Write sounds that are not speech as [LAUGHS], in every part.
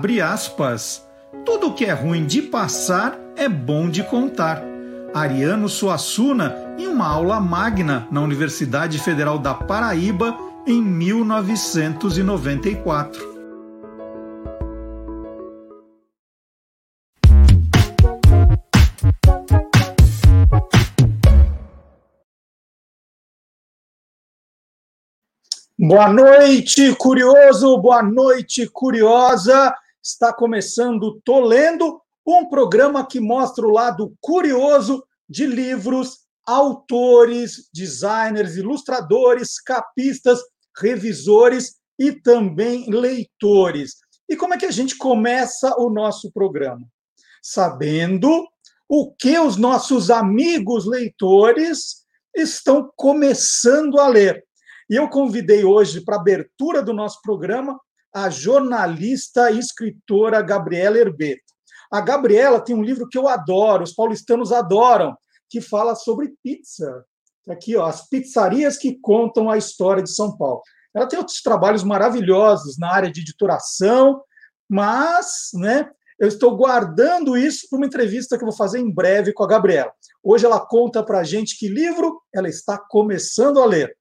Abre aspas. Tudo que é ruim de passar é bom de contar. Ariano Suassuna em uma aula magna na Universidade Federal da Paraíba em 1994. Boa noite, curioso, boa noite, curiosa. Está começando Tô Lendo, um programa que mostra o lado curioso de livros, autores, designers, ilustradores, capistas, revisores e também leitores. E como é que a gente começa o nosso programa? Sabendo o que os nossos amigos leitores estão começando a ler. E eu convidei hoje para a abertura do nosso programa a jornalista e escritora Gabriela Herbeto. A Gabriela tem um livro que eu adoro, os paulistanos adoram, que fala sobre pizza. Aqui, ó, as pizzarias que contam a história de São Paulo. Ela tem outros trabalhos maravilhosos na área de editoração, mas, né, eu estou guardando isso para uma entrevista que eu vou fazer em breve com a Gabriela. Hoje ela conta para a gente que livro ela está começando a ler.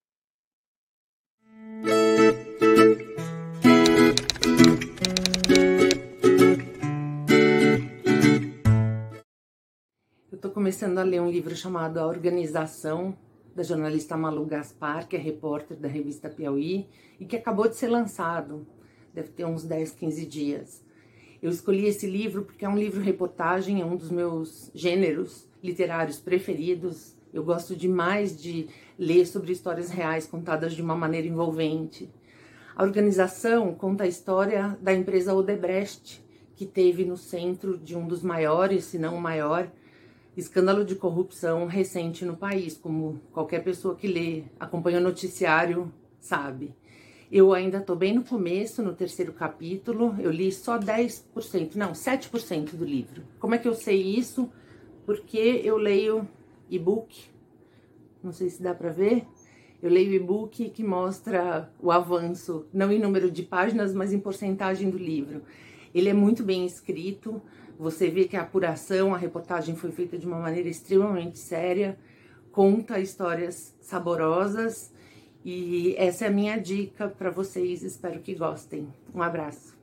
Começando a ler um livro chamado A Organização, da jornalista Malu Gaspar, que é repórter da revista Piauí, e que acabou de ser lançado, deve ter uns 10, 15 dias. Eu escolhi esse livro porque é um livro reportagem, é um dos meus gêneros literários preferidos. Eu gosto demais de ler sobre histórias reais contadas de uma maneira envolvente. A organização conta a história da empresa Odebrecht, que teve no centro de um dos maiores, se não o maior, escândalo de corrupção recente no país, como qualquer pessoa que lê, acompanha o noticiário sabe. Eu ainda estou bem no começo, no terceiro capítulo, eu li só 10%, não, 7% do livro. Como é que eu sei isso? Porque eu leio e-book, não sei se dá para ver, eu leio e-book que mostra o avanço, não em número de páginas, mas em porcentagem do livro. Ele é muito bem escrito, você vê que a apuração, a reportagem foi feita de uma maneira extremamente séria, conta histórias saborosas e essa é a minha dica para vocês. Espero que gostem. Um abraço.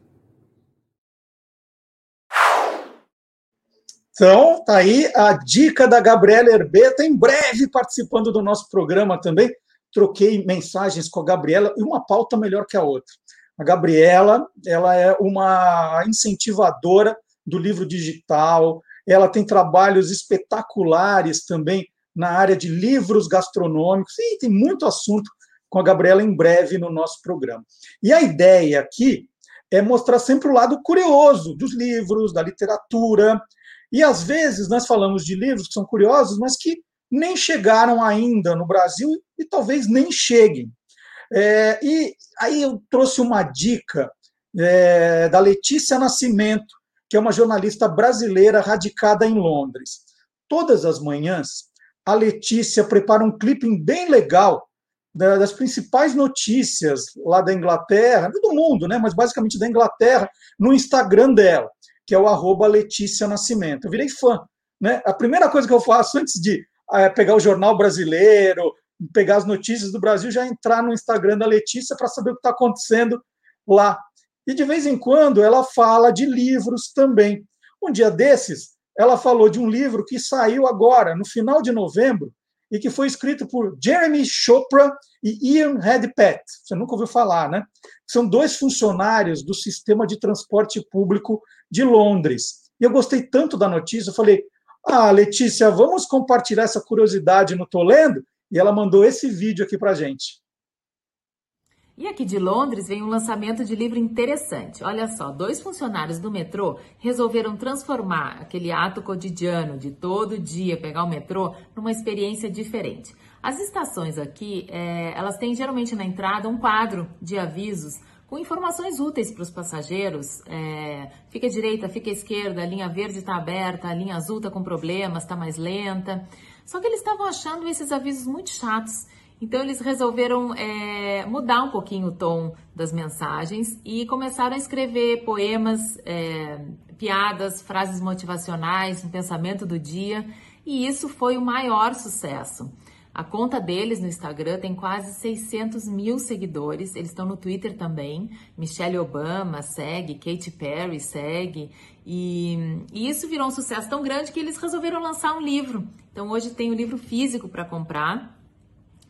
Então, tá aí a dica da Gabriela Herbeta, em breve participando do nosso programa também. Troquei mensagens com a Gabriela e uma pauta melhor que a outra. A Gabriela, ela é uma incentivadora do livro digital, ela tem trabalhos espetaculares também na área de livros gastronômicos, e tem muito assunto com a Gabriela em breve no nosso programa. E a ideia aqui é mostrar sempre o lado curioso dos livros, da literatura, e às vezes nós falamos de livros que são curiosos, mas que nem chegaram ainda no Brasil e talvez nem cheguem. É, e aí eu trouxe uma dica é, da Letícia Nascimento, que é uma jornalista brasileira radicada em Londres. Todas as manhãs, a Letícia prepara um clipe bem legal das principais notícias lá da Inglaterra, do mundo, né, mas basicamente da Inglaterra, no Instagram dela, que é o arroba Letícia Nascimento. Eu virei fã. Né? A primeira coisa que eu faço antes de é, pegar o jornal brasileiro, pegar as notícias do Brasil, já entrar no Instagram da Letícia para saber o que está acontecendo lá. E de vez em quando ela fala de livros também. Um dia desses, ela falou de um livro que saiu agora, no final de novembro, e que foi escrito por Jeremy Chopra e Ian Redpath. Você nunca ouviu falar, né? São dois funcionários do sistema de transporte público de Londres. E eu gostei tanto da notícia, eu falei: "Ah, Letícia, vamos compartilhar essa curiosidade no Tô Lendo?" E ela mandou esse vídeo aqui para gente. E aqui de Londres vem um lançamento de livro interessante. Olha só, dois funcionários do metrô resolveram transformar aquele ato cotidiano de todo dia pegar o metrô numa experiência diferente. As estações aqui, é, elas têm geralmente na entrada um quadro de avisos com informações úteis para os passageiros. É, fica à direita, fica à esquerda, a linha verde está aberta, a linha azul está com problemas, está mais lenta. Só que eles estavam achando esses avisos muito chatos Então eles resolveram é, mudar um pouquinho o tom das mensagens e começaram a escrever poemas, é, piadas, frases motivacionais, um pensamento do dia, e isso foi o maior sucesso. A conta deles no Instagram tem quase 600 mil seguidores. Eles estão no Twitter também. Michelle Obama segue, Katy Perry segue. E, e, isso virou um sucesso tão grande que eles resolveram lançar um livro. Então hoje tem o um livro físico para comprar.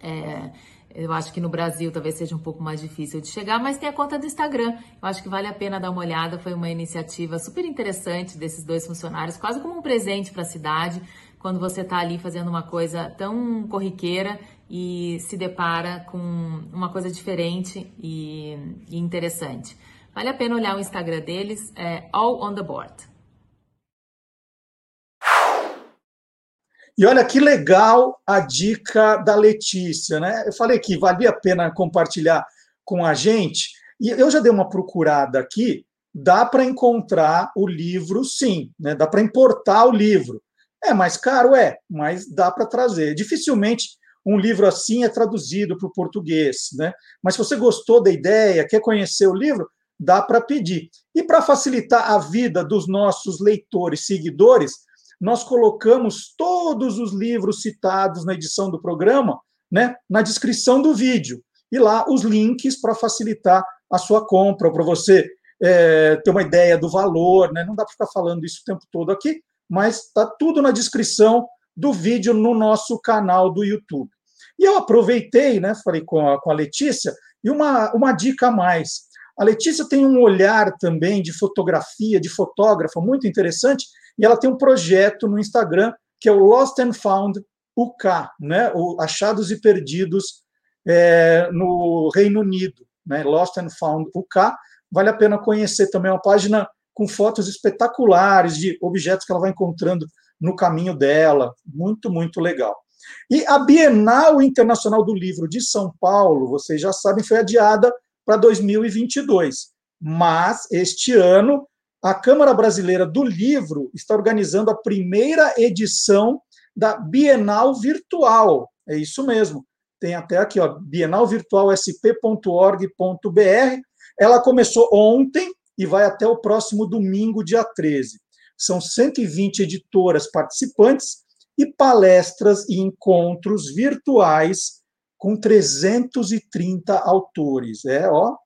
É, eu acho que no Brasil talvez seja um pouco mais difícil de chegar, mas tem a conta do Instagram. Eu acho que vale a pena dar uma olhada. Foi uma iniciativa super interessante desses dois funcionários, quase como um presente para a cidade quando você está ali fazendo uma coisa tão corriqueira e se depara com uma coisa diferente e, e interessante. Vale a pena olhar o Instagram deles, é All on the Board. E olha que legal a dica da Letícia, né? Eu falei que valia a pena compartilhar com a gente, e eu já dei uma procurada aqui, dá para encontrar o livro, sim, né? Dá para importar o livro. É mais caro? É, mas dá para trazer. Dificilmente um livro assim é traduzido para o português, né? Mas se você gostou da ideia, quer conhecer o livro, dá para pedir. E para facilitar a vida dos nossos leitores, seguidores, nós colocamos todos os livros citados na edição do programa, né, na descrição do vídeo. E lá os links para facilitar a sua compra, para você é, ter uma ideia do valor, né? Não dá para ficar falando isso o tempo todo aqui, mas está tudo na descrição do vídeo no nosso canal do YouTube. E eu aproveitei, né, falei com a, com a Letícia, e uma, uma dica a mais. A Letícia tem um olhar também de fotografia, de fotógrafa, muito interessante, e ela tem um projeto no Instagram que é o Lost and Found UK, né, o Achados e Perdidos é, no Reino Unido, né, Lost and Found UK. Vale a pena conhecer também, é uma página com fotos espetaculares de objetos que ela vai encontrando no caminho dela. Muito, muito legal. E a Bienal Internacional do Livro de São Paulo, vocês já sabem, foi adiada para 2022. Mas este ano, a Câmara Brasileira do Livro está organizando a primeira edição da Bienal Virtual. É isso mesmo. Tem até aqui, ó, bienalvirtualsp.org.br. Ela começou ontem, e vai até o próximo domingo, dia 13. São 120 editoras participantes e palestras e encontros virtuais com 330 autores. É, ó,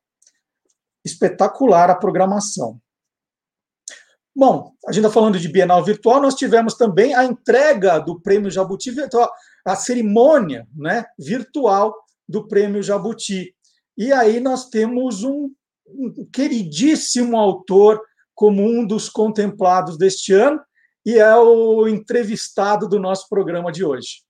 espetacular a programação. Bom, a gente está falando de Bienal Virtual, nós tivemos também a entrega do Prêmio Jabuti Virtual, a cerimônia né, virtual do Prêmio Jabuti. E aí nós temos um um queridíssimo autor como um dos contemplados deste ano e é o entrevistado do nosso programa de hoje.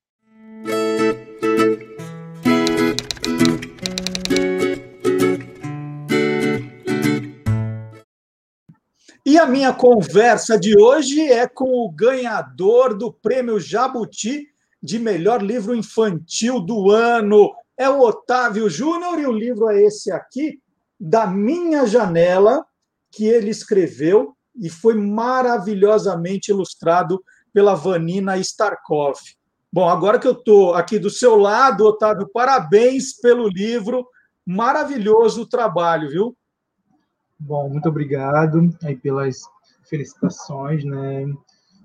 A minha conversa de hoje é com o ganhador do Prêmio Jabuti de melhor livro infantil do ano. É o Otávio Júnior e o livro é esse aqui, da minha janela que ele escreveu e foi maravilhosamente ilustrado pela Vanina Starkov. Bom, agora que eu estou aqui do seu lado, Otávio, parabéns pelo livro, maravilhoso o trabalho, viu? Bom, muito obrigado aí pelas felicitações, né?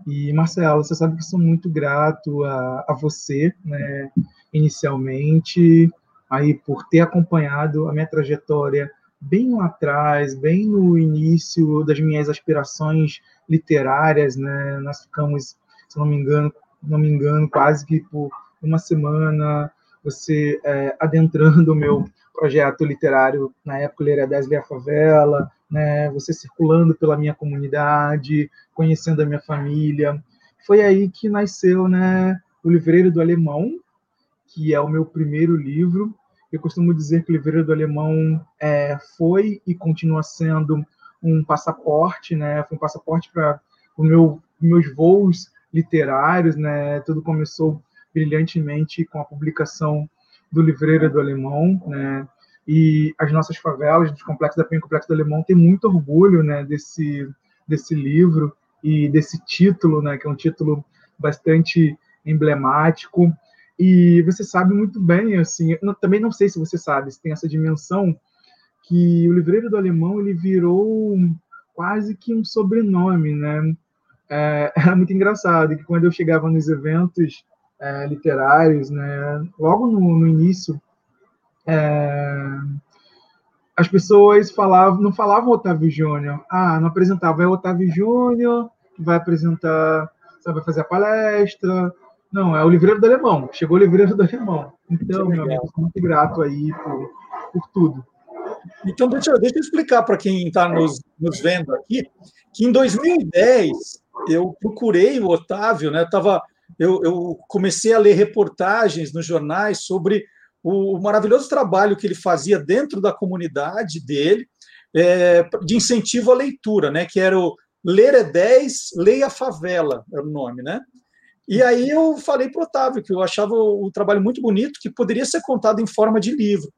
E Marcelo, você sabe que sou muito grato a, a você, né? Inicialmente, aí por ter acompanhado a minha trajetória bem lá atrás, bem no início das minhas aspirações literárias, né? Nós ficamos, se não me engano, não me engano, quase que por uma semana você é, adentrando o meu projeto literário na época ele era 10 a favela, né? Você circulando pela minha comunidade, conhecendo a minha família. Foi aí que nasceu, né, o Livreiro do Alemão, que é o meu primeiro livro eu costumo dizer que o Livreiro do Alemão é, foi e continua sendo um passaporte, né? Foi um passaporte para meu meus voos literários, né? Tudo começou brilhantemente com a publicação do Livreiro do Alemão, né? E as nossas favelas, dos complexos da Penha e Complexo do Alemão, tem muito orgulho, né? Desse desse livro e desse título, né? Que é um título bastante emblemático E você sabe muito bem, assim, eu também não sei se você sabe, se tem essa dimensão que o livreiro do alemão ele virou quase que um sobrenome, né? É, era [LAUGHS] muito engraçado que quando eu chegava nos eventos é, literários, né, logo no, no início, é, as pessoas falavam, não falavam Otávio Júnior. Ah, não apresentava, é Otávio Júnior que vai apresentar, vai fazer a palestra. Não, é o livreiro do alemão. Chegou o livreiro do alemão. Então, meu amigo, sou muito grato aí por, por tudo. Então, deixa, deixa eu explicar para quem está nos, nos vendo aqui, que em 2010 eu procurei o Otávio, né? Eu, tava, eu, eu comecei a ler reportagens nos jornais sobre o, maravilhoso trabalho que ele fazia dentro da comunidade dele, é, de incentivo à leitura, né? Que era o Ler é 10, Leia a Favela, era o nome, né? E aí eu falei para o Otávio que eu achava o trabalho muito bonito, que poderia ser contado em forma de livro.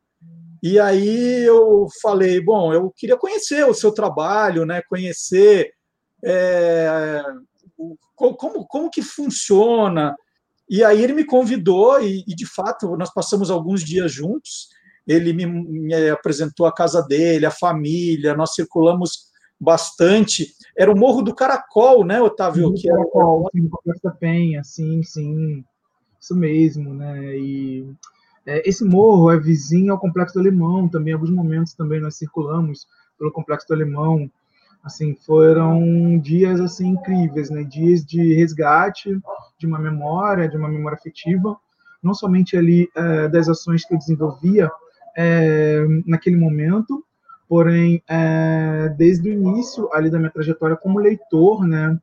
E aí eu falei, bom, eu queria conhecer o seu trabalho, né? Conhecer é, como, como que funciona. E aí ele me convidou e, e, de fato nós passamos alguns dias juntos. Ele me, me apresentou a casa dele, a família, nós circulamos bastante. Era o Morro do Caracol, né, Otávio? que era Caracol, sim, Complexo Penha, sim, sim, isso mesmo, né? E é, esse morro é vizinho ao Complexo do Alemão, também em alguns momentos também nós circulamos pelo Complexo do Alemão. Assim, foram dias assim incríveis, né? Dias de resgate de uma memória, de uma memória afetiva, não somente ali é, das ações que eu desenvolvia é, naquele momento, porém é, desde o início ali da minha trajetória como leitor, né?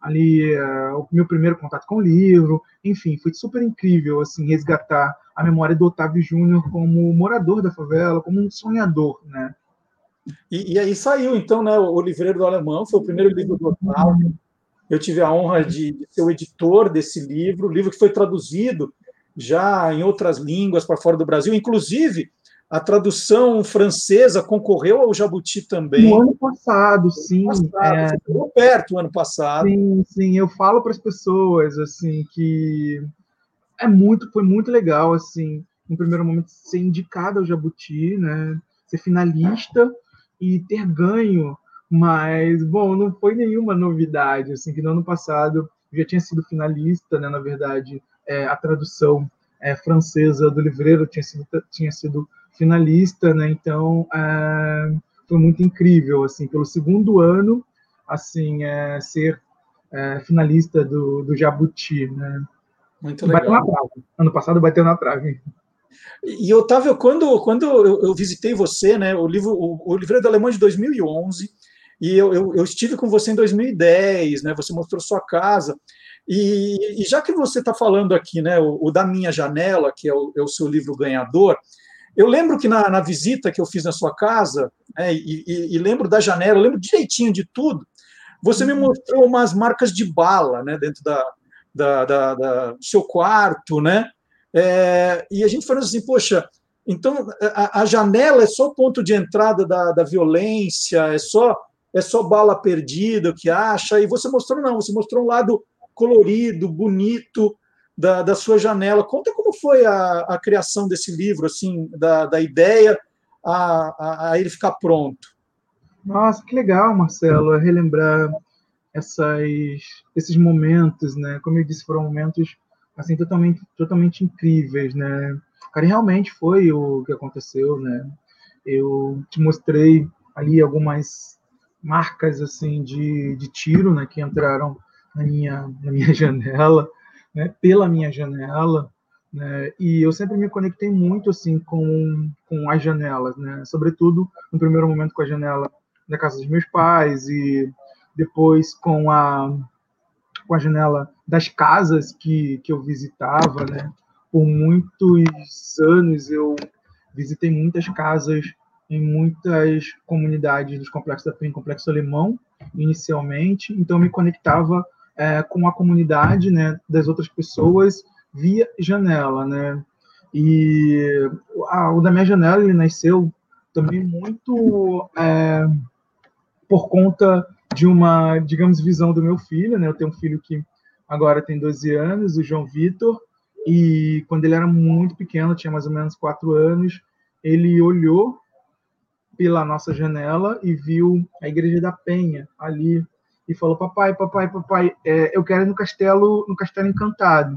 Ali é, o meu primeiro contato com o livro, enfim, foi super incrível assim resgatar a memória do Otávio Júnior como morador da favela, como um sonhador, né? E, e, aí saiu, então, né, o Livreiro do Alemão, foi o primeiro livro do Otávio. Eu tive a honra de, de ser o editor desse livro, livro que foi traduzido já em outras línguas para fora do Brasil, inclusive a tradução francesa concorreu ao Jabuti também. No ano passado, sim. Ano passado, é... Ficou perto o ano passado. Sim, sim. Eu falo para as pessoas assim que é muito, foi muito legal assim, no primeiro momento ser indicado ao Jabuti, né? Ser finalista e ter ganho, mas bom, não foi nenhuma novidade, assim, que no ano passado já tinha sido finalista, né, na verdade, é, a tradução é, francesa do livreiro tinha sido, tinha sido finalista, né, então é, foi muito incrível, assim, pelo segundo ano, assim, é, ser é, finalista do, do Jabuti, né. Muito legal. Bateu na trave. Ano passado bateu na trave. E Otávio, quando, quando eu, visitei você, né, o livro, o, o livro é do Alemão de 2011, e eu, eu, eu, estive com você em 2010, né, você mostrou sua casa, e, e já que você está falando aqui, né, o, o, Da Minha Janela, que é o, é o, seu livro ganhador, eu lembro que na, na visita que eu fiz na sua casa, né, e, e, e, lembro da janela, lembro direitinho de tudo, você me uhum. mostrou umas marcas de bala, né, dentro da, da, da, da do seu quarto, né, é, e a gente falando assim, poxa, então a, a, janela é só ponto de entrada da, da violência, é só é só bala perdida que acha, e você mostrou não, você mostrou um lado colorido, bonito da, da sua janela. Conta como foi a, a criação desse livro, assim, da, da ideia a, a, a ele ficar pronto. Nossa, que legal, Marcelo, relembrar essas, esses momentos, né? Como eu disse, foram momentos assim totalmente totalmente incríveis, né? Cara, realmente foi o que aconteceu, né? Eu te mostrei ali algumas marcas assim de, de tiro, né, que entraram na minha na minha [LAUGHS] janela, né, pela minha janela, né? E eu sempre me conectei muito assim com com as janelas, né? Sobretudo no primeiro momento com a janela da casa dos meus pais e depois com a com a janela das casas que, que eu visitava, né? Por muitos anos eu visitei muitas casas em muitas comunidades dos complexos da PEN, complexo alemão, inicialmente, então me conectava é, com a comunidade, né, das outras pessoas via janela, né? E a, o da minha janela ele nasceu também muito é, por conta de uma, digamos, visão do meu filho, né? Eu tenho um filho que agora tem 12 anos, o João Vitor, e quando ele era muito pequeno, tinha mais ou menos quatro anos, ele olhou pela nossa janela e viu a igreja da Penha ali e falou: "Papai, papai, papai, é, eu quero ir no castelo, no castelo encantado".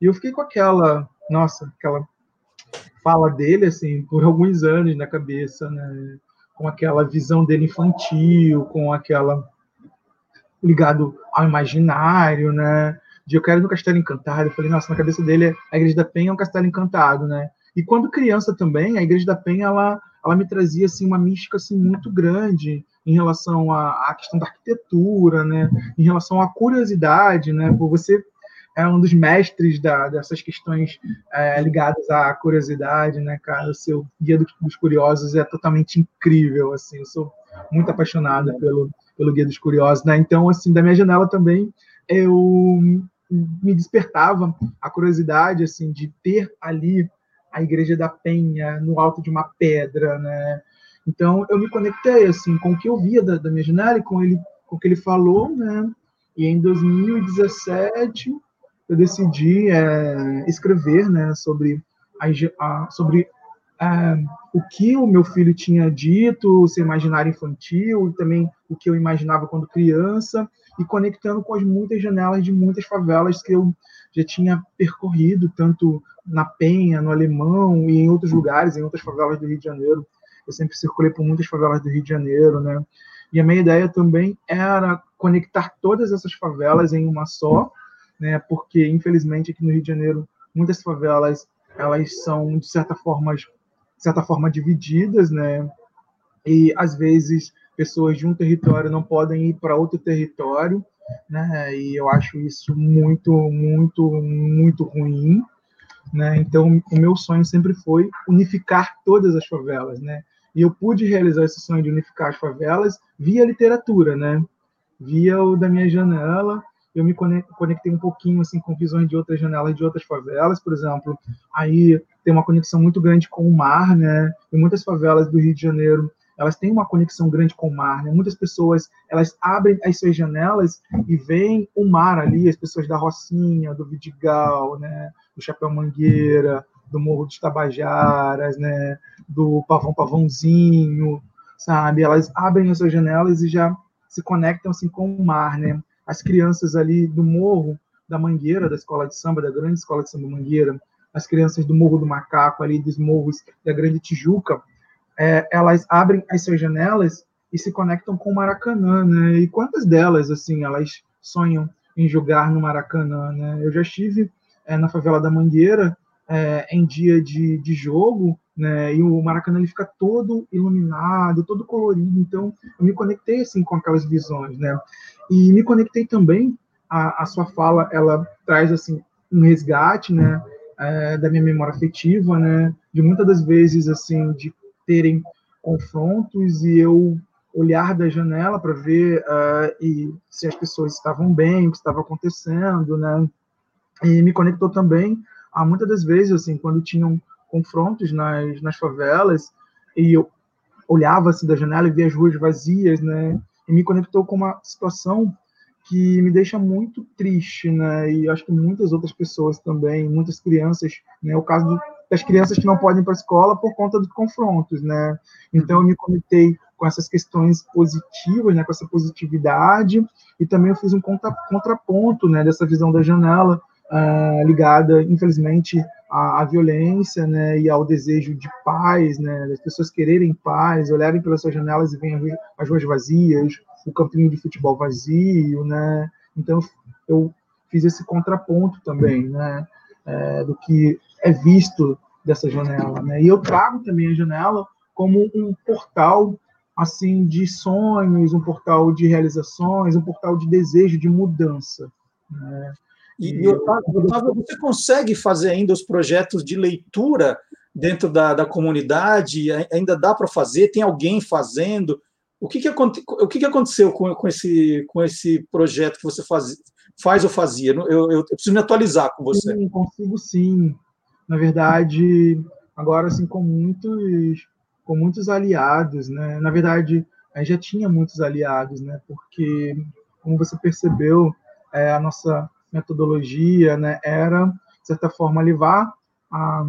E eu fiquei com aquela, nossa, aquela fala dele assim por alguns anos na cabeça, né? Com aquela visão dele infantil, com aquela ligado ao imaginário, né? De eu quero ir no Castelo Encantado. Eu falei, nossa, na cabeça dele a Igreja da Penha é um castelo encantado, né? E quando criança também, a Igreja da Penha ela, ela me trazia assim uma mística assim muito grande em relação à, à questão da arquitetura, né? Em relação à curiosidade, né? Você é um dos mestres da, dessas questões é, ligadas à curiosidade, né, cara? O seu guia dos curiosos é totalmente incrível, assim. Eu sou muito apaixonado pelo, pelo guia dos curiosos, né? Então, assim, da minha janela também eu me despertava a curiosidade, assim, de ter ali a igreja da Penha no alto de uma pedra, né? Então, eu me conectei, assim, com o que eu via da, da minha janela e com ele, com o que ele falou, né? E em 2017 eu decidi é, escrever né, sobre, a, sobre é, o que o meu filho tinha dito, o seu imaginário infantil, e também o que eu imaginava quando criança, e conectando com as muitas janelas de muitas favelas que eu já tinha percorrido, tanto na Penha, no Alemão e em outros lugares, em outras favelas do Rio de Janeiro. Eu sempre circulei por muitas favelas do Rio de Janeiro, né? E a minha ideia também era conectar todas essas favelas em uma só, né? Porque infelizmente aqui no Rio de Janeiro muitas favelas elas são de certa forma de certa forma divididas, né? E às vezes pessoas de um território não podem ir para outro território, né? E eu acho isso muito, muito, muito ruim, né? Então o meu sonho sempre foi unificar todas as favelas, né? E eu pude realizar esse sonho de unificar as favelas via literatura, né? Via o da minha janela, eu me conectei um pouquinho assim com visões de outras janelas de outras favelas, por exemplo, aí tem uma conexão muito grande com o mar, né? E muitas favelas do Rio de Janeiro, elas têm uma conexão grande com o mar, né? Muitas pessoas, elas abrem as suas janelas e veem o mar ali, as pessoas da Rocinha, do Vidigal, né? Do Chapéu Mangueira, do Morro dos Tabajaras, né? Do Pavão Pavãozinho, sabe? Elas abrem as suas janelas e já se conectam assim com o mar, né? as crianças ali do morro da Mangueira, da escola de samba, da grande escola de samba Mangueira, as crianças do Morro do Macaco, ali dos morros da Grande Tijuca, é, elas abrem as suas janelas e se conectam com o Maracanã, né? E quantas delas, assim, elas sonham em jogar no Maracanã, né? Eu já estive é, na favela da Mangueira é, em dia de, de jogo, né? E o Maracanã ele fica todo iluminado, todo colorido. Então, eu me conectei assim com aquelas visões, né? E me conectei também a, a sua fala, ela traz assim um resgate, né? É, da minha memória afetiva, né? De muitas das vezes assim de terem confrontos e eu olhar da janela para ver uh, e se as pessoas estavam bem, o que estava acontecendo, né? E me conectou também a muitas das vezes assim quando tinham confrontos nas, nas favelas e eu olhava assim da janela e via as ruas vazias, né? E me conectou com uma situação que me deixa muito triste, né? E acho que muitas outras pessoas também, muitas crianças, né? O caso das crianças que não podem ir para a escola por conta dos confrontos, né? Então eu me conectei com essas questões positivas, né? Com essa positividade e também eu fiz um contra, contraponto, né? Dessa visão da janela uh, ligada, infelizmente, à, à, violência, né, e ao desejo de paz, né, das pessoas quererem paz, olharem pelas suas janelas e verem as ruas vazias, o campinho de futebol vazio, né, então eu fiz esse contraponto também, né, é, do que é visto dessa janela, né, e eu trago também a janela como um portal assim de sonhos, um portal de realizações, um portal de desejo de mudança. Né? E, e Otávio, você consegue fazer ainda os projetos de leitura dentro da, da comunidade? Ainda dá para fazer? Tem alguém fazendo? O que, que, o que, que aconteceu com, com, esse, com esse projeto que você faz, faz ou fazia? Eu, eu, eu preciso me atualizar com você. Sim, consigo sim. Na verdade, agora assim, com muitos, com muitos aliados, né? Na verdade, a gente já tinha muitos aliados, né? Porque, como você percebeu, é, a nossa metodologia né, era de certa forma, levar a,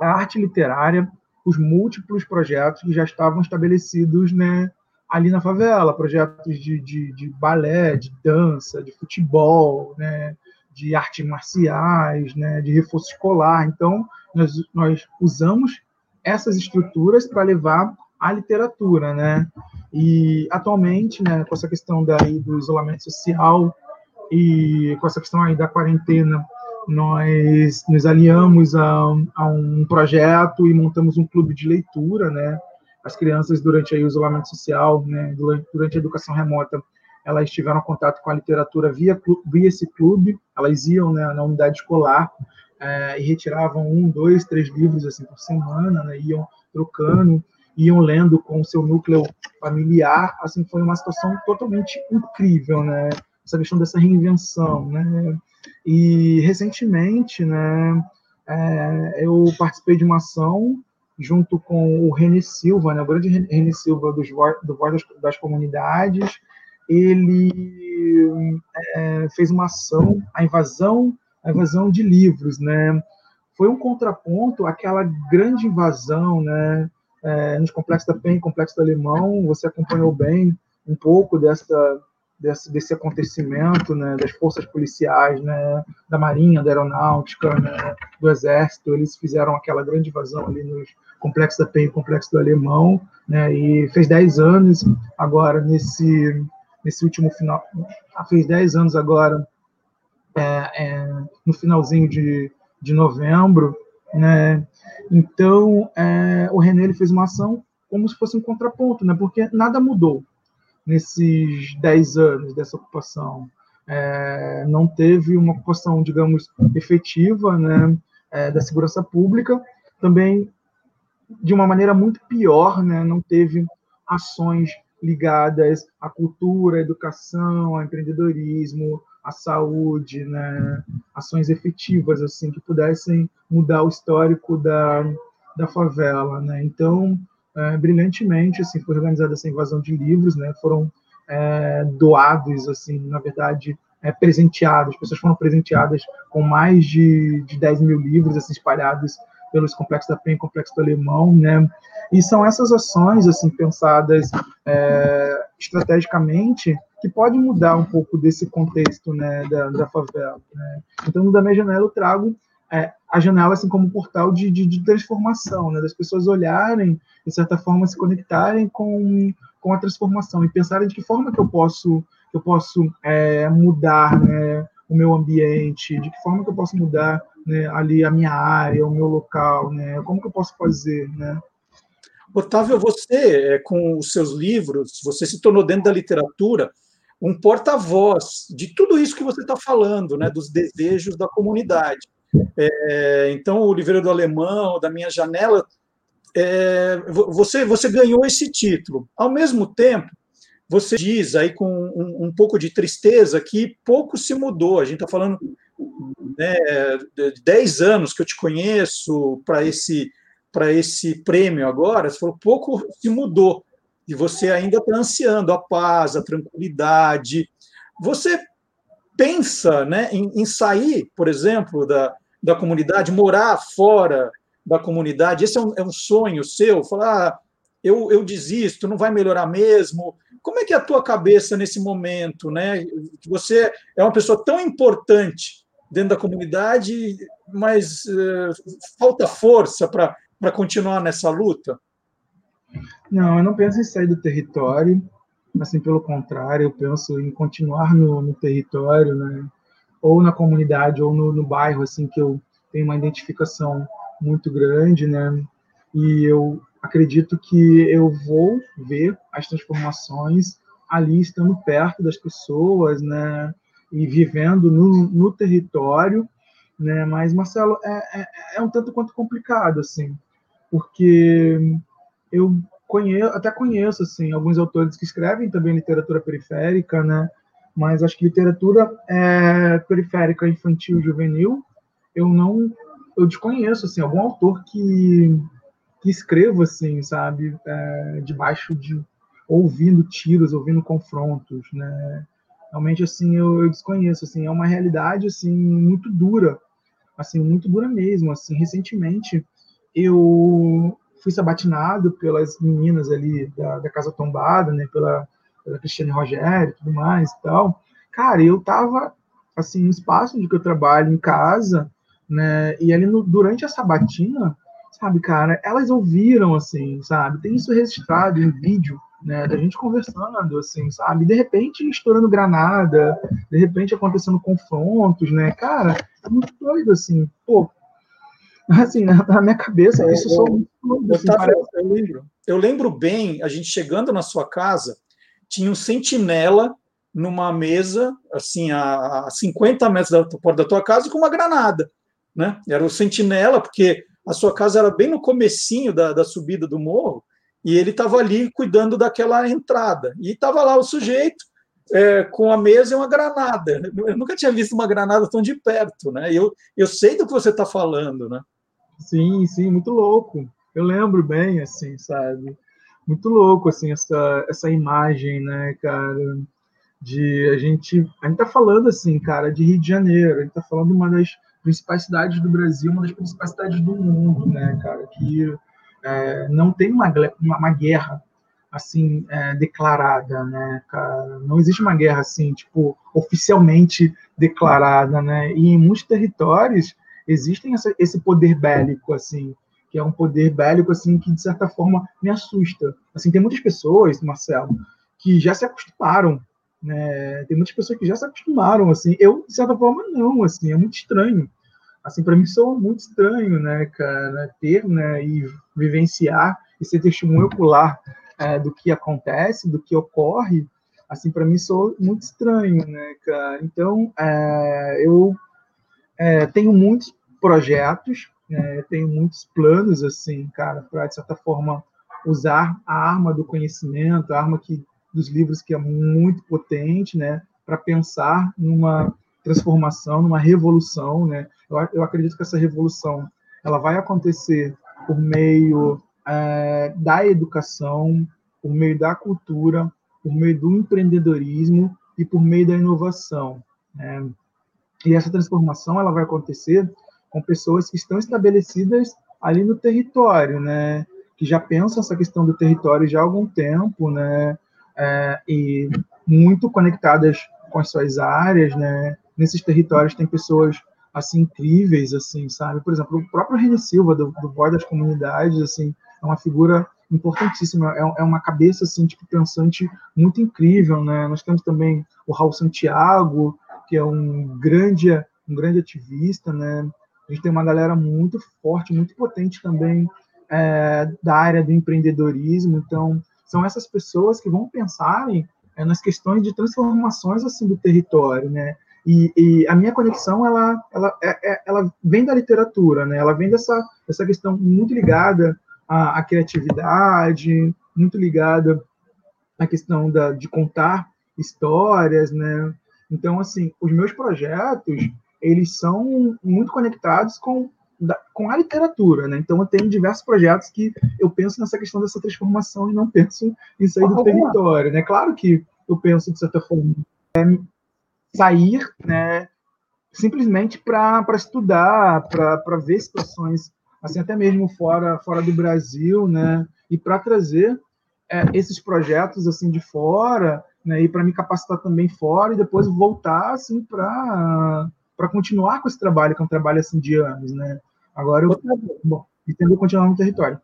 a arte literária, os múltiplos projetos que já estavam estabelecidos né, ali na favela, projetos de, de, de balé, de dança, de futebol, né, de artes marciais, né, de reforço escolar. Então, nós, nós usamos essas estruturas para levar a literatura, né? E atualmente, né, com essa questão daí do isolamento social e com essa questão aí da quarentena, nós nos alinhamos a, a um projeto e montamos um clube de leitura, né? As crianças durante o isolamento social, né, durante a educação remota, elas tiveram contato com a literatura via, via esse clube, elas iam né, na unidade escolar é, e retiravam um, dois, três livros assim por semana, né, iam trocando, iam lendo com o seu núcleo familiar, assim foi uma situação totalmente incrível, né, essa questão dessa reinvenção, né, e recentemente, né, é, eu participei de uma ação junto com o René Silva, né, o grande René Silva dos, do Voz das, das Comunidades, ele é, fez uma ação, a invasão, a invasão de livros, né? Foi um contraponto àquela grande invasão, né? É, nos complexos da PEN, complexo do Alemão, você acompanhou bem um pouco dessa, desse, desse acontecimento, né? Das forças policiais, né? Da Marinha, da Aeronáutica, né? do Exército, eles fizeram aquela grande invasão ali nos complexos da PEN, complexo do Alemão, né? E fez 10 anos agora nesse nesse último final, fez 10 anos agora, é, é, no finalzinho de, de novembro, né? Então, é, o René ele fez uma ação como se fosse um contraponto, né? Porque nada mudou nesses 10 anos dessa ocupação. É, não teve uma ocupação, digamos, efetiva, né? É, da segurança pública. Também, de uma maneira muito pior, né? Não teve ações ligadas à cultura, à educação, ao empreendedorismo, à saúde, né? ações efetivas assim que pudessem mudar o histórico da, da favela, né? Então, é, brilhantemente assim foi organizada essa invasão de livros, né? Foram é, doados assim, na verdade, é, presenteados, as pessoas foram presenteadas com mais de, de 10 mil livros assim, espalhados pelos complexos da PEN, complexo do Alemão, né? E são essas ações, assim, pensadas é, estrategicamente, que podem mudar um pouco desse contexto, né, da, da favela. Né? Então, da minha janela eu trago é, a janela assim como um portal de, de, de, transformação, né, das pessoas olharem, de certa forma, se conectarem com, com a transformação e pensarem de que forma que eu posso eu posso é, mudar né, o meu ambiente, de que forma que eu posso mudar né, ali a minha área, o meu local, né? Como que eu posso fazer, né? Otávio, você, é, com os seus livros, você se tornou dentro da literatura um porta-voz de tudo isso que você está falando, né, dos desejos da comunidade. É, então, o Oliveira do Alemão, da Minha Janela, é, você, você ganhou esse título. Ao mesmo tempo, você diz aí com um, um pouco de tristeza que pouco se mudou. A gente está falando né, de 10 anos que eu te conheço para esse, esse prêmio agora, você falou, pouco se mudou. E você ainda está ansiando a paz, a tranquilidade. Você pensa né, em, em sair, por exemplo, da, da comunidade, morar fora da comunidade? Esse é um, é um sonho seu? Falar, ah, eu, eu desisto, não vai melhorar mesmo? Como é que é a tua cabeça nesse momento, né? Você é uma pessoa tão importante dentro da comunidade, mas uh, falta força para continuar nessa luta? Não, eu não penso em sair do território, assim, pelo contrário, eu penso em continuar no, no território, né? Ou na comunidade, ou no, no bairro, assim, que eu tenho uma identificação muito grande, né? E eu acredito que eu vou ver as transformações ali estando perto das pessoas, né? e vivendo no, no território, né? Mas Marcelo é, é, é, um tanto quanto complicado assim, porque eu conheço, até conheço assim alguns autores que escrevem também literatura periférica, né? Mas acho que literatura é, periférica infantil juvenil eu não eu desconheço assim algum autor que que escreva assim, sabe, é, debaixo de ouvindo tiros, ouvindo confrontos, né? realmente assim eu, eu, desconheço assim é uma realidade assim muito dura assim, muito dura mesmo, assim, recentemente eu fui sabatinado pelas meninas ali da, da Casa Tombada, né, pela, pela Cristiane Rogério e tudo mais e tal, cara, eu tava, assim, no espaço onde eu trabalho, em casa, né, e ali no, durante a sabatina, sabe, cara, elas ouviram, assim, sabe, tem isso registrado em vídeo, né, da gente conversando, assim, sabe, de repente estourando granada, de repente acontecendo confrontos, né, cara, é muito doido, assim, pô, assim, na, minha cabeça, isso só muito doido, assim, eu, eu, lembro, eu lembro bem, a gente chegando na sua casa, tinha um sentinela numa mesa, assim, a, a 50 metros da porta da tua casa, com uma granada, né, era o sentinela, porque a sua casa era bem no comecinho da, da subida do morro, e ele estava ali cuidando daquela entrada. E estava lá o sujeito é, com a mesa e uma granada. Eu nunca tinha visto uma granada tão de perto, né? Eu, eu sei do que você está falando, né? Sim, sim, muito louco. Eu lembro bem, assim, sabe? Muito louco, assim, essa, essa imagem, né, cara? De a gente. A gente tá falando, assim, cara, de Rio de Janeiro. A gente tá falando de uma das principais cidades do Brasil, uma das principais cidades do mundo, né, cara? Que é, não tem uma, uma, uma guerra assim é, declarada, né, cara? Não existe uma guerra assim, tipo, oficialmente declarada, né? E em muitos territórios existem essa, esse poder bélico, assim, que é um poder bélico assim que de certa forma me assusta. Assim, tem muitas pessoas, Marcelo, que já se acostumaram, né? Tem muitas pessoas que já se acostumaram, assim. Eu de certa forma não, assim, é muito estranho assim, para mim soa muito estranho, né, cara, ter, né, e vivenciar e ser testemunho ocular é, do que acontece, do que ocorre, assim, para mim soa muito estranho, né, cara. Então, é, eu é, tenho muitos projetos, né, tenho muitos planos, assim, cara, para, de certa forma, usar a arma do conhecimento, a arma que, dos livros que é muito potente, né, para pensar numa transformação, numa revolução, né? Eu, eu acredito que essa revolução ela vai acontecer por meio é, da educação, por meio da cultura, por meio do empreendedorismo e por meio da inovação. Né? E essa transformação ela vai acontecer com pessoas que estão estabelecidas ali no território, né? Que já pensam essa questão do território já há algum tempo, né? É, e muito conectadas com as suas áreas, né? nesses territórios tem pessoas assim incríveis, assim, sabe? Por exemplo, o próprio René Silva do, do Boy das Comunidades, assim, é uma figura importantíssima, é, é uma cabeça assim, tipo pensante muito incrível, né? Nós temos também o Raul Santiago, que é um grande um grande ativista, né? A gente tem uma galera muito forte, muito potente também é, da área do empreendedorismo. Então, são essas pessoas que vão pensarem é, nas questões de transformações assim do território, né? E, e, a minha conexão ela, ela, é, é, ela vem da literatura, né? Ela vem dessa, dessa questão muito ligada à, à criatividade, muito ligada à questão da, de contar histórias, né? Então, assim, os meus projetos eles são muito conectados com da, com a literatura, né? Então eu tenho diversos projetos que eu penso nessa questão dessa transformação e não penso em sair do território, né? Claro que eu penso de certa forma é, sair, né, simplesmente para estudar, para ver situações, assim, até mesmo fora, fora do Brasil, né, e para trazer é, esses projetos assim de fora, né, e para me capacitar também fora e depois voltar assim para para continuar com esse trabalho, que é um trabalho assim de anos, né? Agora eu bom, pretendo continuar no território.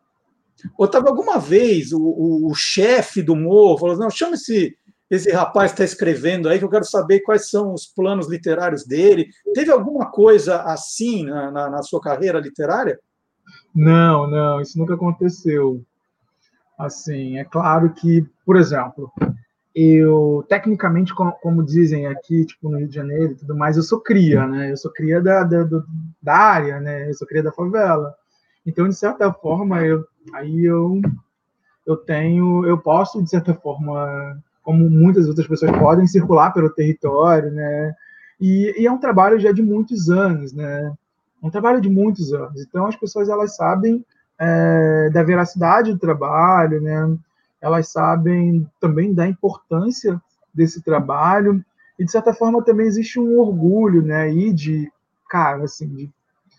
Otávio, alguma vez o, o, o chefe do morro falou: não, chama esse, esse rapaz está escrevendo aí, que eu quero saber quais são os planos literários dele. Teve alguma coisa assim na, na, na sua carreira literária? Não, não, isso nunca aconteceu. Assim, é claro que, por exemplo, eu, tecnicamente, como, como, dizem aqui, tipo, no Rio de Janeiro e tudo mais, eu sou cria, né? Eu sou cria da, da, da área, né? Eu sou cria da favela. Então, de certa forma, eu, aí eu, eu tenho, eu posso, de certa forma, como muitas outras pessoas podem circular pelo território, né? E, e, é um trabalho já de muitos anos, né? Um trabalho de muitos anos. Então as pessoas elas sabem é, da veracidade do trabalho, né? Elas sabem também da importância desse trabalho e de certa forma também existe um orgulho, né? Aí de cara, assim, de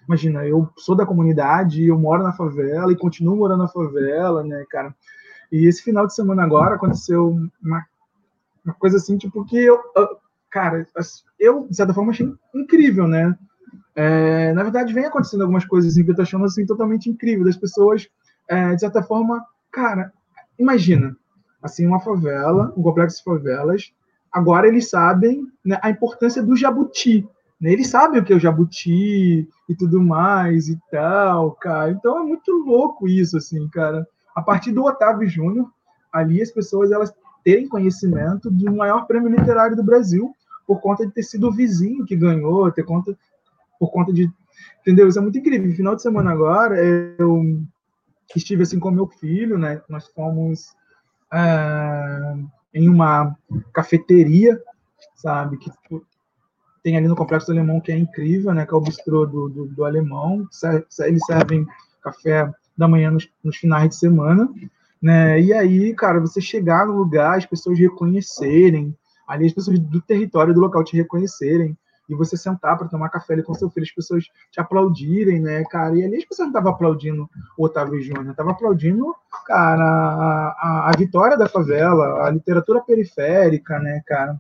imagina, eu sou da comunidade, eu moro na favela e continuo morando na favela, né, cara? E esse final de semana agora aconteceu uma, uma coisa assim, tipo, que eu, cara, eu, de certa forma, achei incrível, né? É, na verdade, vem acontecendo algumas coisas assim, que eu tô achando assim, totalmente incrível, das pessoas, é, de certa forma, cara, imagina, assim, uma favela, um complexo de favelas, agora eles sabem né, a importância do jabuti, né? Eles sabem o que é o jabuti e tudo mais e tal, cara. Então é muito louco isso, assim, cara. A partir do Otávio Júnior, ali as pessoas elas terem conhecimento do maior prêmio literário do Brasil por conta de ter sido o vizinho que ganhou, ter conta por conta de, entendeu? Isso é muito incrível. Final de semana agora eu estive assim com meu filho, né? Nós fomos é, em uma cafeteria, sabe, que tipo, tem ali no Complexo Alemão, que é incrível, né? Que é o bistrô do, do, do alemão. Eles servem café da manhã nos, nos, finais de semana, né? E aí, cara, você chegar no lugar, as pessoas reconhecerem, ali as pessoas do território do local te reconhecerem, e você sentar para tomar café ali com seu filho, as pessoas te aplaudirem, né, cara? E ali as pessoas não estavam aplaudindo o Otávio Júnior, estavam aplaudindo, cara, a, a, a vitória da favela, a literatura periférica, né, cara?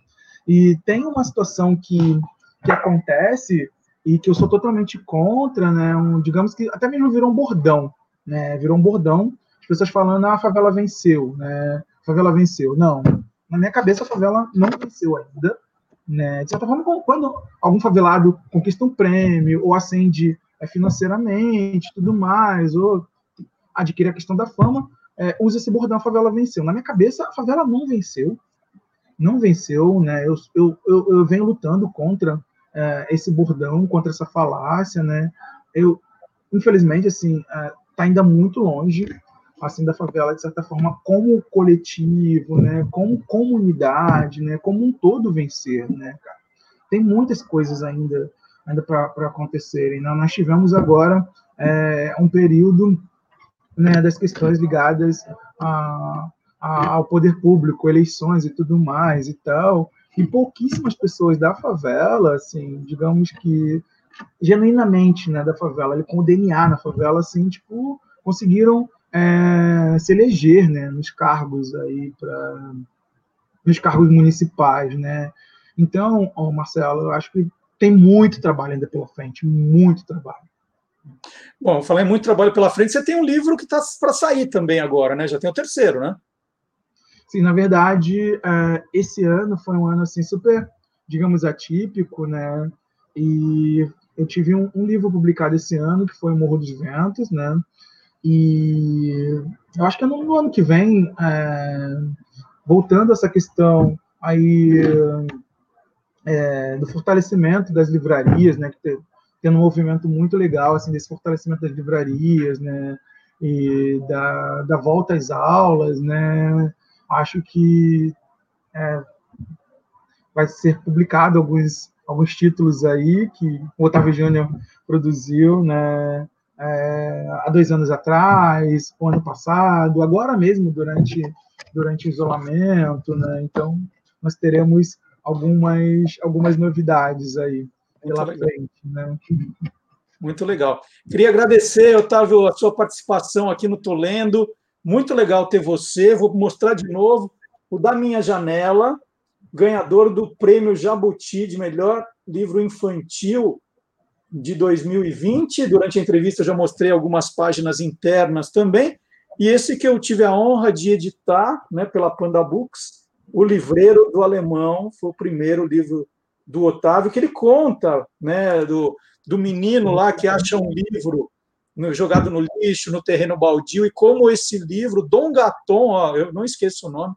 E tem uma situação que, que acontece e que eu sou totalmente contra, né? Um, digamos que até mesmo virou um bordão, né? Virou um bordão, as pessoas falando, ah, a favela venceu, né? A favela venceu. Não, na minha cabeça a favela não venceu ainda, né? De certa forma, quando algum favelado conquista um prêmio ou ascende é, financeiramente, tudo mais, ou adquire a questão da fama, é, usa esse bordão, a favela venceu. Na minha cabeça, a favela não venceu, não venceu, né? Eu, eu, eu, eu venho lutando contra é, esse bordão, contra essa falácia, né? Eu, infelizmente, assim, é, tá ainda muito longe, assim, da favela de certa forma como coletivo, né? Como comunidade, né? Como um todo vencer, né? Cara? Tem muitas coisas ainda ainda para acontecerem. Né? Nós tivemos agora é, um período né, das questões ligadas a ao poder público, eleições e tudo mais e tal, e pouquíssimas pessoas da favela, assim, digamos que genuinamente, né, da favela, com o DNA na favela, assim, tipo, conseguiram é, se eleger, né, nos cargos aí para nos cargos municipais, né? Então, ó, Marcelo, eu acho que tem muito trabalho ainda pela frente, muito trabalho. Bom, falei muito trabalho pela frente. Você tem um livro que está para sair também agora, né? Já tem o terceiro, né? Sim, na verdade, é, esse ano foi um ano assim super, digamos, atípico, né? E eu tive um, um livro publicado esse ano que foi o Morro dos Ventos, né? E eu acho que é no, no ano que vem, é, voltando a essa questão aí é, do fortalecimento das livrarias, né? Que tem um movimento muito legal assim desse fortalecimento das livrarias, né? E da, da volta às aulas, né? acho que é, vai ser publicado alguns, alguns títulos aí que o Otávio Júnior produziu, né? É, há dois anos atrás, o ano passado, agora mesmo durante durante o isolamento, né? Então nós teremos algumas algumas novidades aí pela frente, né? Muito legal. Queria agradecer, Otávio, a sua participação aqui no Tolendo. Muito legal ter você. Vou mostrar de novo o da minha janela, ganhador do prêmio Jabuti de melhor livro infantil de 2020. Durante a entrevista já mostrei algumas páginas internas também. E esse que eu tive a honra de editar, né, pela Panda Books, o Livreiro do Alemão, foi o primeiro livro do Otávio que ele conta, né, do, do menino lá que acha um livro jogado no lixo, no terreno baldio, e como esse livro, Dom Gaton, ó, eu não esqueço o nome,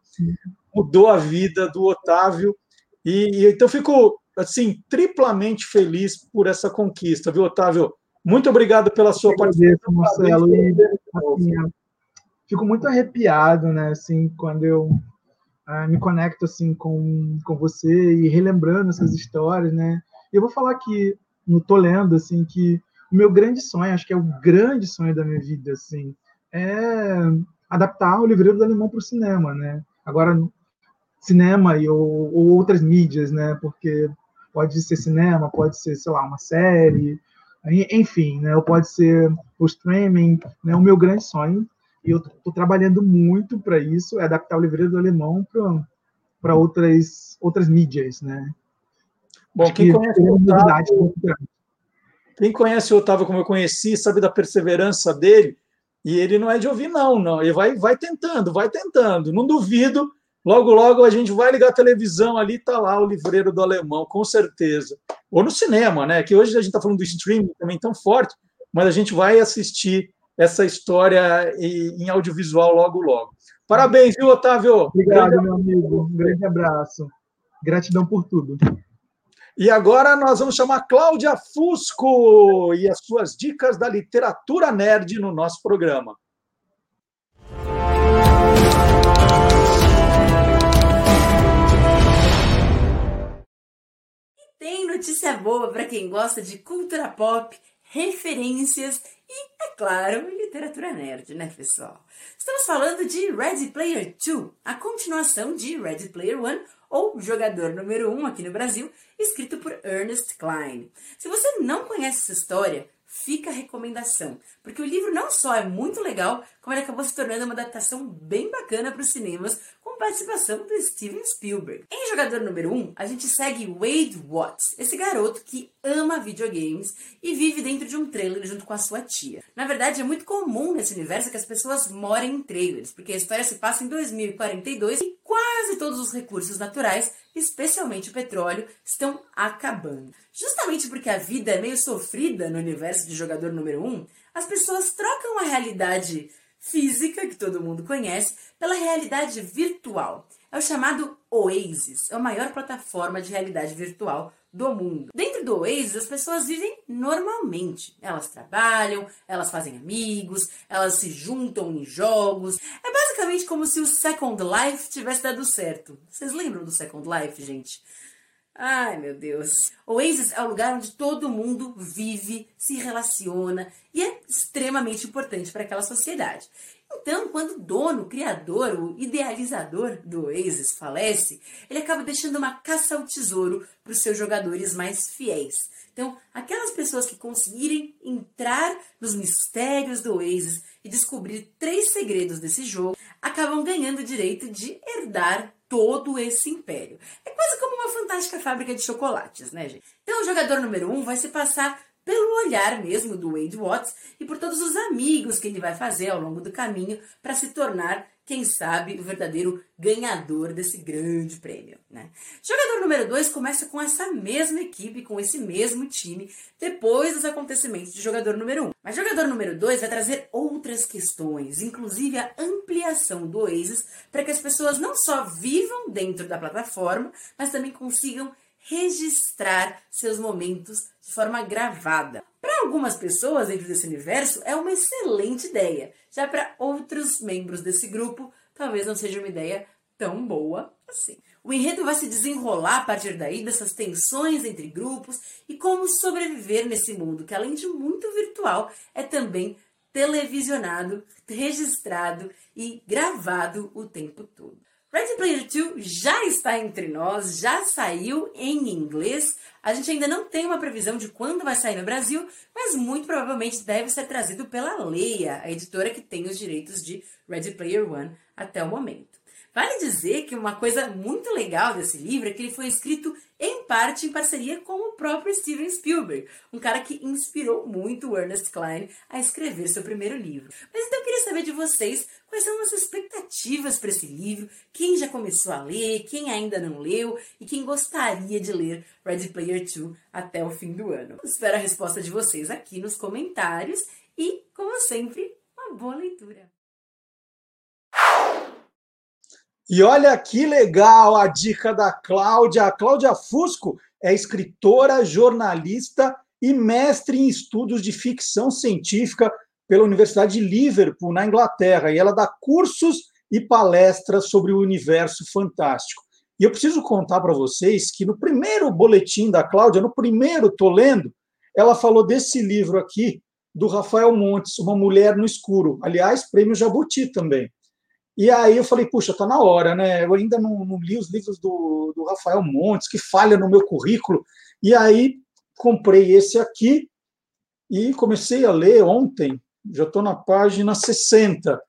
mudou a vida do Otávio. E, e então fico assim triplamente feliz por essa conquista, viu, Otávio? Muito obrigado pela sua participação, Marcelo. assim, fico muito arrepiado, né, assim, quando eu ah, me conecto assim com, com você e relembrando essas histórias, né? E eu vou falar que no tô lendo assim que o meu grande sonho, acho que é o grande sonho da minha vida, assim, é adaptar o livreiro do alemão para o cinema, né? Agora, cinema e, ou, ou, outras mídias, né? Porque pode ser cinema, pode ser, sei lá, uma série, enfim, né, ou pode ser o streaming, né, o meu grande sonho, e eu estou trabalhando muito para isso, é adaptar o livreiro do alemão para outras, outras mídias, né. Bom, quem conhece, o Otávio, quem conhece o Otávio como eu conheci, sabe da perseverança dele, e ele não é de ouvir, não, não. Ele vai, vai tentando, vai tentando. Não duvido. Logo, logo a gente vai ligar a televisão ali, tá lá o livreiro do alemão, com certeza. Ou no cinema, né? Que hoje a gente está falando do streaming também tão forte, mas a gente vai assistir essa história em audiovisual logo, logo. Parabéns, viu, Otávio? Obrigado, grande... meu amigo. Um grande abraço. Gratidão por tudo. E agora nós vamos chamar Cláudia Fusco e as suas dicas da literatura nerd no nosso programa. Tem notícia boa para quem gosta de cultura pop, referências e, é claro, literatura nerd, né, pessoal? Estamos falando de Ready Player 2, a continuação de Ready Player 1 ou Jogador Número 1 um aqui no Brasil, escrito por Ernest Klein. Se você não conhece essa história, fica a recomendação, porque o livro não só é muito legal, como ele acabou se tornando uma adaptação bem bacana para os cinemas, com participação do Steven Spielberg. Em Jogador Número 1, a gente segue Wade Watts, esse garoto que ama videogames e vive dentro de um trailer junto com a sua tia. Na verdade, é muito comum nesse universo que as pessoas morem em trailers, porque a história se passa em 2042 e quase todos os recursos naturais, especialmente o petróleo, estão acabando. Justamente porque a vida é meio sofrida no universo de jogador número 1, um, as pessoas trocam a realidade física, que todo mundo conhece, pela realidade virtual. É o chamado Oasis, é a maior plataforma de realidade virtual do mundo. Dentro do Oasis, as pessoas vivem normalmente. Elas trabalham, elas fazem amigos, elas se juntam em jogos. É basicamente como se o Second Life tivesse dado certo. Vocês lembram do Second Life, gente? Ai, meu Deus. Oasis é o lugar onde todo mundo vive, se relaciona e é extremamente importante para aquela sociedade. Então, quando o dono, o criador, o idealizador do Oasis falece, ele acaba deixando uma caça ao tesouro para os seus jogadores mais fiéis. Então, aquelas pessoas que conseguirem entrar nos mistérios do Oasis e descobrir três segredos desse jogo, acabam ganhando o direito de herdar todo esse império. É quase como uma fantástica fábrica de chocolates, né, gente? Então, o jogador número um vai se passar pelo olhar mesmo do Wade Watts e por todos os amigos que ele vai fazer ao longo do caminho para se tornar, quem sabe, o verdadeiro ganhador desse grande prêmio. Né? Jogador número 2 começa com essa mesma equipe, com esse mesmo time, depois dos acontecimentos de jogador número 1. Um. Mas jogador número 2 vai trazer outras questões, inclusive a ampliação do Oasis, para que as pessoas não só vivam dentro da plataforma, mas também consigam registrar seus momentos de forma gravada. Para algumas pessoas dentro desse universo é uma excelente ideia, já para outros membros desse grupo talvez não seja uma ideia tão boa assim. O enredo vai se desenrolar a partir daí dessas tensões entre grupos e como sobreviver nesse mundo que além de muito virtual é também televisionado, registrado e gravado o tempo todo. Ready Player 2 já está entre nós, já saiu em inglês. A gente ainda não tem uma previsão de quando vai sair no Brasil, mas muito provavelmente deve ser trazido pela Leia, a editora que tem os direitos de Ready Player One até o momento. Vale dizer que uma coisa muito legal desse livro é que ele foi escrito em parte em parceria com o próprio Steven Spielberg, um cara que inspirou muito o Ernest Klein a escrever seu primeiro livro. Mas então eu queria saber de vocês quais são as expectativas para esse livro, quem já começou a ler, quem ainda não leu e quem gostaria de ler Ready Player 2 até o fim do ano. Espero a resposta de vocês aqui nos comentários e, como sempre, uma boa leitura. E olha que legal a dica da Cláudia. A Cláudia Fusco é escritora, jornalista e mestre em estudos de ficção científica pela Universidade de Liverpool, na Inglaterra. E ela dá cursos e palestras sobre o universo fantástico. E eu preciso contar para vocês que no primeiro boletim da Cláudia, no primeiro, estou lendo, ela falou desse livro aqui, do Rafael Montes, Uma Mulher no Escuro. Aliás, prêmio Jabuti também. E aí eu falei, puxa, tá na hora, né? Eu ainda não, não li os livros do, do, Rafael Montes, que falha no meu currículo. E aí comprei esse aqui e comecei a ler ontem, já estou na página 60.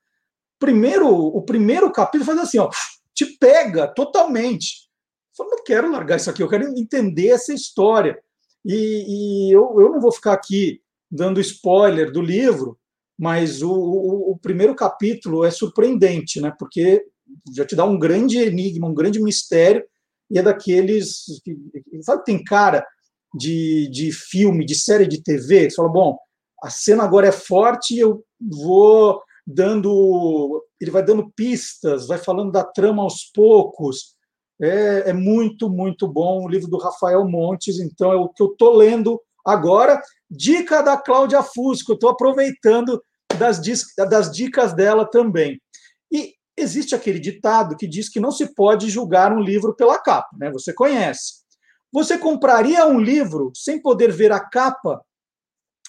Primeiro, o primeiro capítulo faz assim, ó, te pega totalmente. Eu não quero largar isso aqui, eu quero entender essa história. E, e eu, eu não vou ficar aqui dando spoiler do livro, mas o, o, o, primeiro capítulo é surpreendente, né? Porque já te dá um grande enigma, um grande mistério, e é daqueles. Sabe, tem cara de, de filme, de série de TV, você fala, bom, a cena agora é forte, eu vou dando. Ele vai dando pistas, vai falando da trama aos poucos. É, é muito, muito bom o livro do Rafael Montes, então é o que eu estou lendo agora. Dica da Cláudia Fusco, estou aproveitando das, das dicas dela também. E existe aquele ditado que diz que não se pode julgar um livro pela capa, né? Você conhece. Você compraria um livro sem poder ver a capa?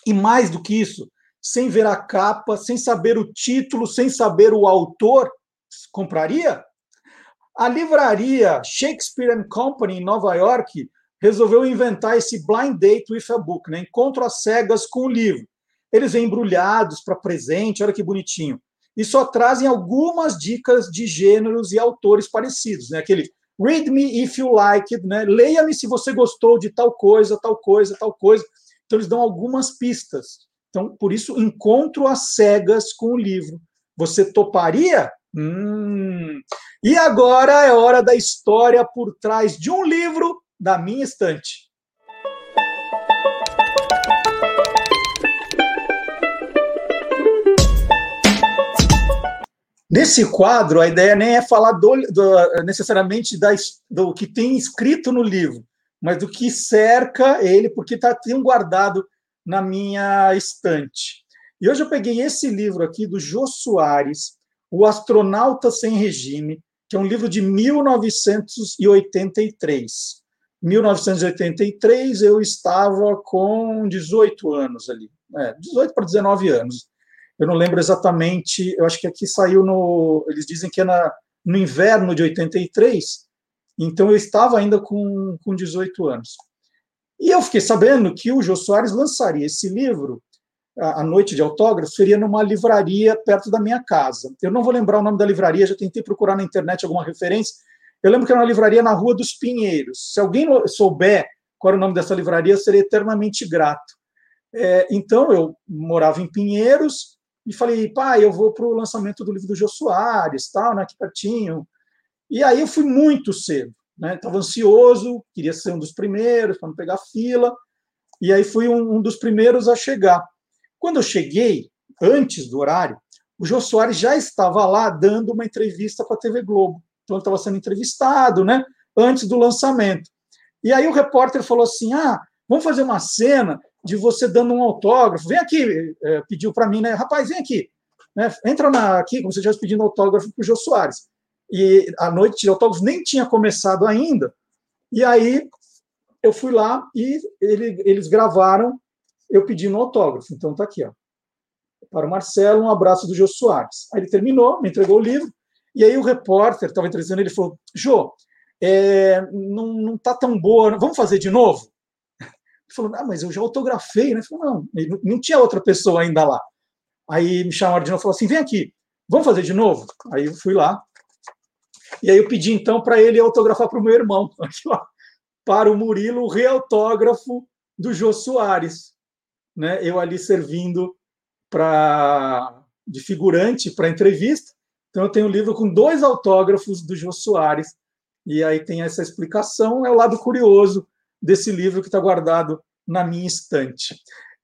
E mais do que isso, sem ver a capa, sem saber o título, sem saber o autor? Compraria? A livraria Shakespeare and Company em Nova York resolveu inventar esse blind date with a book, né? encontro às cegas com o livro. Eles vêm embrulhados para presente, olha que bonitinho. E só trazem algumas dicas de gêneros e autores parecidos, né? Aquele read me if you like né? Leia-me se você gostou de tal coisa, tal coisa, tal coisa. Então eles dão algumas pistas. Então, por isso, encontro às cegas com o livro. Você toparia? Hum. E agora é hora da história por trás de um livro da minha estante. Nesse quadro, a ideia nem é falar do, do, necessariamente da, do que tem escrito no livro, mas do que cerca ele, porque está tem guardado na minha estante. E hoje eu peguei esse livro aqui do Jô Soares, O Astronauta Sem Regime, que é um livro de 1983. 1983 eu estava com 18 anos ali, é, 18 para 19 anos. Eu não lembro exatamente, eu acho que aqui saiu no. Eles dizem que é na, no inverno de 83, então eu estava ainda com, com 18 anos. E eu fiquei sabendo que o Jô Soares lançaria esse livro, a, a Noite de Autógrafos, seria numa livraria perto da minha casa. Eu não vou lembrar o nome da livraria, já tentei procurar na internet alguma referência. Eu lembro que era uma livraria na Rua dos Pinheiros. Se alguém souber qual era o nome dessa livraria, eu seria eternamente grato. É, então, eu morava em Pinheiros, e falei, pai, eu vou para o lançamento do livro do Jô Soares, tal, né, aqui pertinho. E aí eu fui muito cedo, né? Estava ansioso, queria ser um dos primeiros para não pegar fila. E aí fui um, um, dos primeiros a chegar. Quando eu cheguei, antes do horário, o Jô Soares já estava lá dando uma entrevista para a TV Globo. Ele estava sendo entrevistado, né? Antes do lançamento. E aí o repórter falou assim: ah, vamos fazer uma cena de você dando um autógrafo. Vem aqui, é, pediu para mim, né? Rapaz, vem aqui. Né? Entra na, aqui, como você já pedindo autógrafo para o Jô Soares. E a noite de autógrafos nem tinha começado ainda. E aí eu fui lá e ele, eles gravaram eu pedindo autógrafo. Então tá aqui, ó. Para o Marcelo, um abraço do Jô Soares. Aí ele terminou, me entregou o livro. E aí o repórter estava entrevistando ele falou: Jô, é, não, não tá tão boa, vamos fazer de novo? Ele falou, ah, mas eu já autografei, né? Falou, não, não tinha outra pessoa ainda lá. Aí me chamaram de novo e falou assim: vem aqui, vamos fazer de novo? Aí eu fui lá. E aí eu pedi então para ele autografar para o meu irmão, [LAUGHS] aqui, ó, para o Murilo, o reautógrafo do Jô Soares. Né? Eu ali servindo para de figurante para entrevista. Então eu tenho um livro com dois autógrafos do Jô Soares. E aí tem essa explicação, é o lado curioso desse livro que está guardado na minha estante.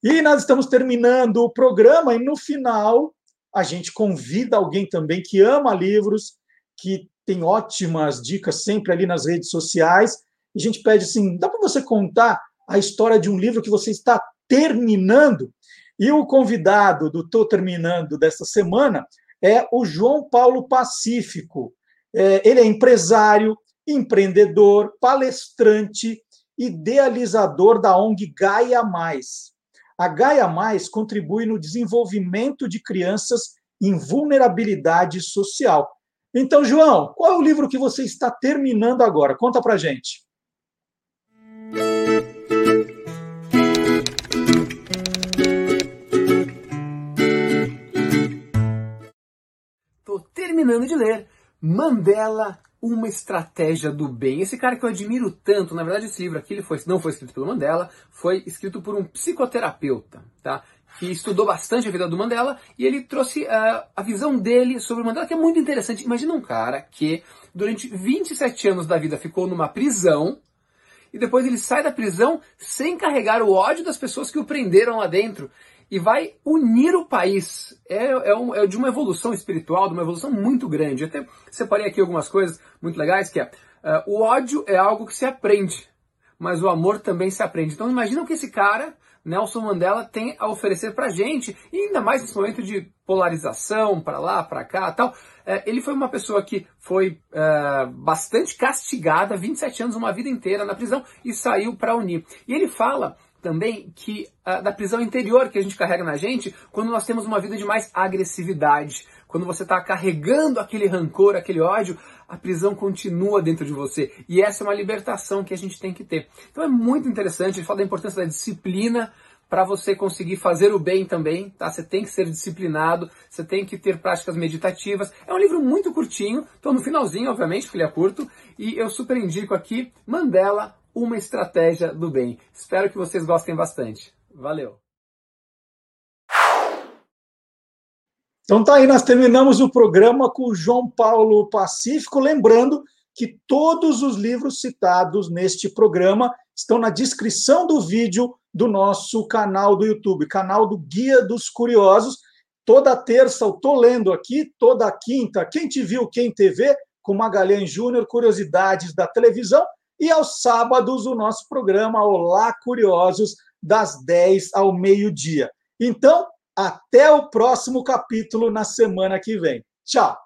E nós estamos terminando o programa, e no final a gente convida alguém também que ama livros, que tem ótimas dicas sempre ali nas redes sociais. E a gente pede assim: dá para você contar a história de um livro que você está terminando? E o convidado do Tô Terminando desta semana é o João Paulo Pacífico. É, ele é empresário, empreendedor, palestrante idealizador da ONG Gaia Mais. A Gaia Mais contribui no desenvolvimento de crianças em vulnerabilidade social. Então, João, qual é o livro que você está terminando agora? Conta para gente. Terminando de ler Mandela, uma estratégia do bem. Esse cara que eu admiro tanto, na verdade esse livro aqui ele foi, não foi escrito pelo Mandela, foi escrito por um psicoterapeuta, tá? que estudou bastante a vida do Mandela e ele trouxe uh, a visão dele sobre o Mandela, que é muito interessante. Imagina um cara que durante 27 anos da vida ficou numa prisão e depois ele sai da prisão sem carregar o ódio das pessoas que o prenderam lá dentro e vai unir o país. É, é, um, é, de uma evolução espiritual, de uma evolução muito grande. Eu até separei aqui algumas coisas muito legais, que é uh, o ódio é algo que se aprende, mas o amor também se aprende. Então imagina que esse cara Nelson Mandela tem a oferecer para gente, e ainda mais nesse momento de polarização, para lá, para cá tal. É, ele foi uma pessoa que foi é, bastante castigada, 27 anos, uma vida inteira na prisão, e saiu para unir. E ele fala também que uh, da prisão interior que a gente carrega na gente quando nós temos uma vida de mais agressividade, quando você está carregando aquele rancor, aquele ódio, a prisão continua dentro de você. E essa é uma libertação que a gente tem que ter. Então é muito interessante, ele fala da importância da disciplina para você conseguir fazer o bem também, tá? Você tem que ser disciplinado, você tem que ter práticas meditativas. É um livro muito curtinho, estou no finalzinho, obviamente, porque ele é curto, e eu super indico aqui Mandela, uma estratégia do bem. Espero que vocês gostem bastante. Valeu! Então tá aí, nós terminamos o programa com o João Paulo Pacífico, lembrando que todos os livros citados neste programa estão na descrição do vídeo do nosso canal do YouTube, canal do Guia dos Curiosos. Toda terça eu tô lendo aqui, toda quinta, quem te viu, quem TV, com Magalhães Júnior, curiosidades da televisão, e aos sábados o nosso programa Olá Curiosos, das 10 ao meio-dia. Então, até o próximo capítulo na semana que vem. Tchau!